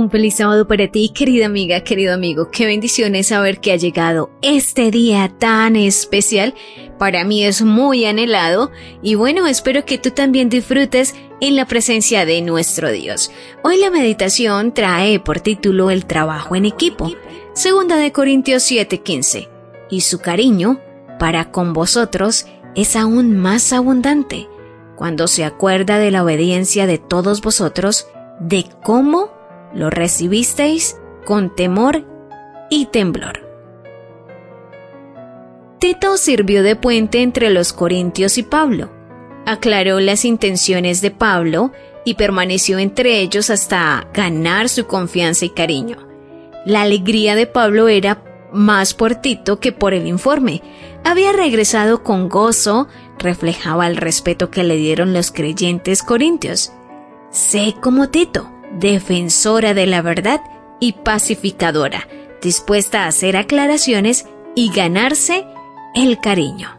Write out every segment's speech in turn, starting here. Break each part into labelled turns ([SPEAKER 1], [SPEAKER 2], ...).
[SPEAKER 1] Un feliz sábado para ti, querida amiga, querido amigo. Qué bendiciones saber que ha llegado este día tan especial. Para mí es muy anhelado y bueno, espero que tú también disfrutes en la presencia de nuestro Dios. Hoy la meditación trae por título el trabajo en equipo. Segunda de Corintios 7:15. Y su cariño para con vosotros es aún más abundante cuando se acuerda de la obediencia de todos vosotros, de cómo lo recibisteis con temor y temblor. Tito sirvió de puente entre los Corintios y Pablo. Aclaró las intenciones de Pablo y permaneció entre ellos hasta ganar su confianza y cariño. La alegría de Pablo era más por Tito que por el informe. Había regresado con gozo, reflejaba el respeto que le dieron los creyentes corintios. Sé como Tito, defensora de la verdad y pacificadora, dispuesta a hacer aclaraciones y ganarse el cariño.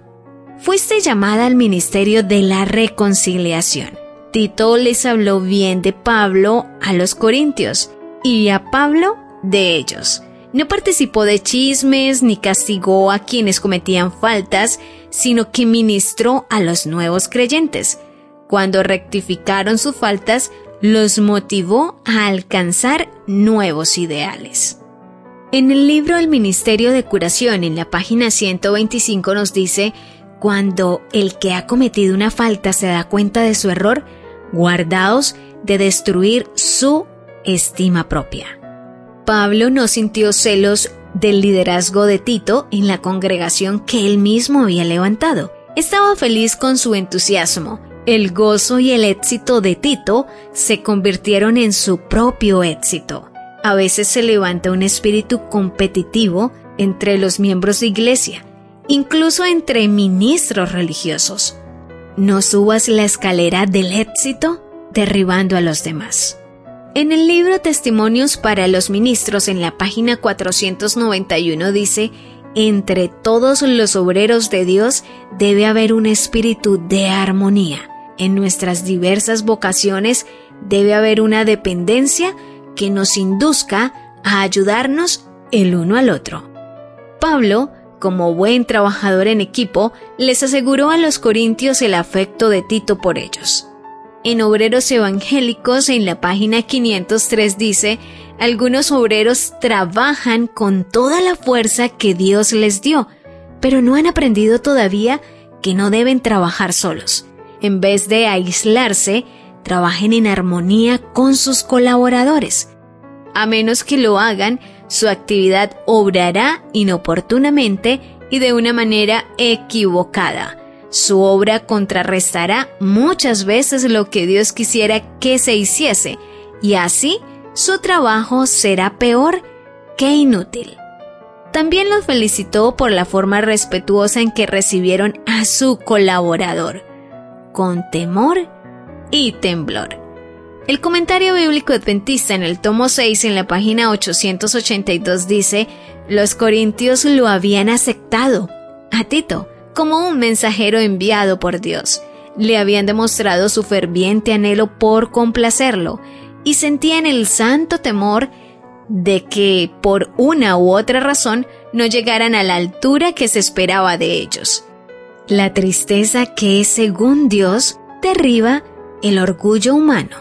[SPEAKER 1] Fuiste llamada al ministerio de la reconciliación. Tito les habló bien de Pablo a los corintios y a Pablo de ellos. No participó de chismes ni castigó a quienes cometían faltas, sino que ministró a los nuevos creyentes. Cuando rectificaron sus faltas, los motivó a alcanzar nuevos ideales. En el libro El Ministerio de Curación, en la página 125 nos dice, cuando el que ha cometido una falta se da cuenta de su error, guardaos de destruir su estima propia. Pablo no sintió celos del liderazgo de Tito en la congregación que él mismo había levantado. Estaba feliz con su entusiasmo el gozo y el éxito de Tito se convirtieron en su propio éxito. A veces se levanta un espíritu competitivo entre los miembros de iglesia, incluso entre ministros religiosos. No subas la escalera del éxito derribando a los demás. En el libro Testimonios para los Ministros en la página 491 dice, entre todos los obreros de Dios debe haber un espíritu de armonía en nuestras diversas vocaciones debe haber una dependencia que nos induzca a ayudarnos el uno al otro. Pablo, como buen trabajador en equipo, les aseguró a los corintios el afecto de Tito por ellos. En Obreros Evangélicos, en la página 503 dice, algunos obreros trabajan con toda la fuerza que Dios les dio, pero no han aprendido todavía que no deben trabajar solos en vez de aislarse, trabajen en armonía con sus colaboradores. A menos que lo hagan, su actividad obrará inoportunamente y de una manera equivocada. Su obra contrarrestará muchas veces lo que Dios quisiera que se hiciese, y así su trabajo será peor que inútil. También los felicitó por la forma respetuosa en que recibieron a su colaborador con temor y temblor. El comentario bíblico adventista en el tomo 6 en la página 882 dice, los corintios lo habían aceptado a Tito como un mensajero enviado por Dios. Le habían demostrado su ferviente anhelo por complacerlo y sentían el santo temor de que por una u otra razón no llegaran a la altura que se esperaba de ellos la tristeza que, según Dios, derriba el orgullo humano.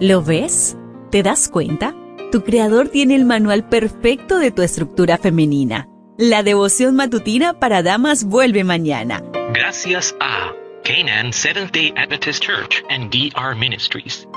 [SPEAKER 2] ¿Lo ves? ¿Te das cuenta? Tu creador tiene el manual perfecto de tu estructura femenina. La devoción matutina para damas vuelve mañana.
[SPEAKER 3] Gracias a Canaan Seventh Day Adventist Church and DR Ministries.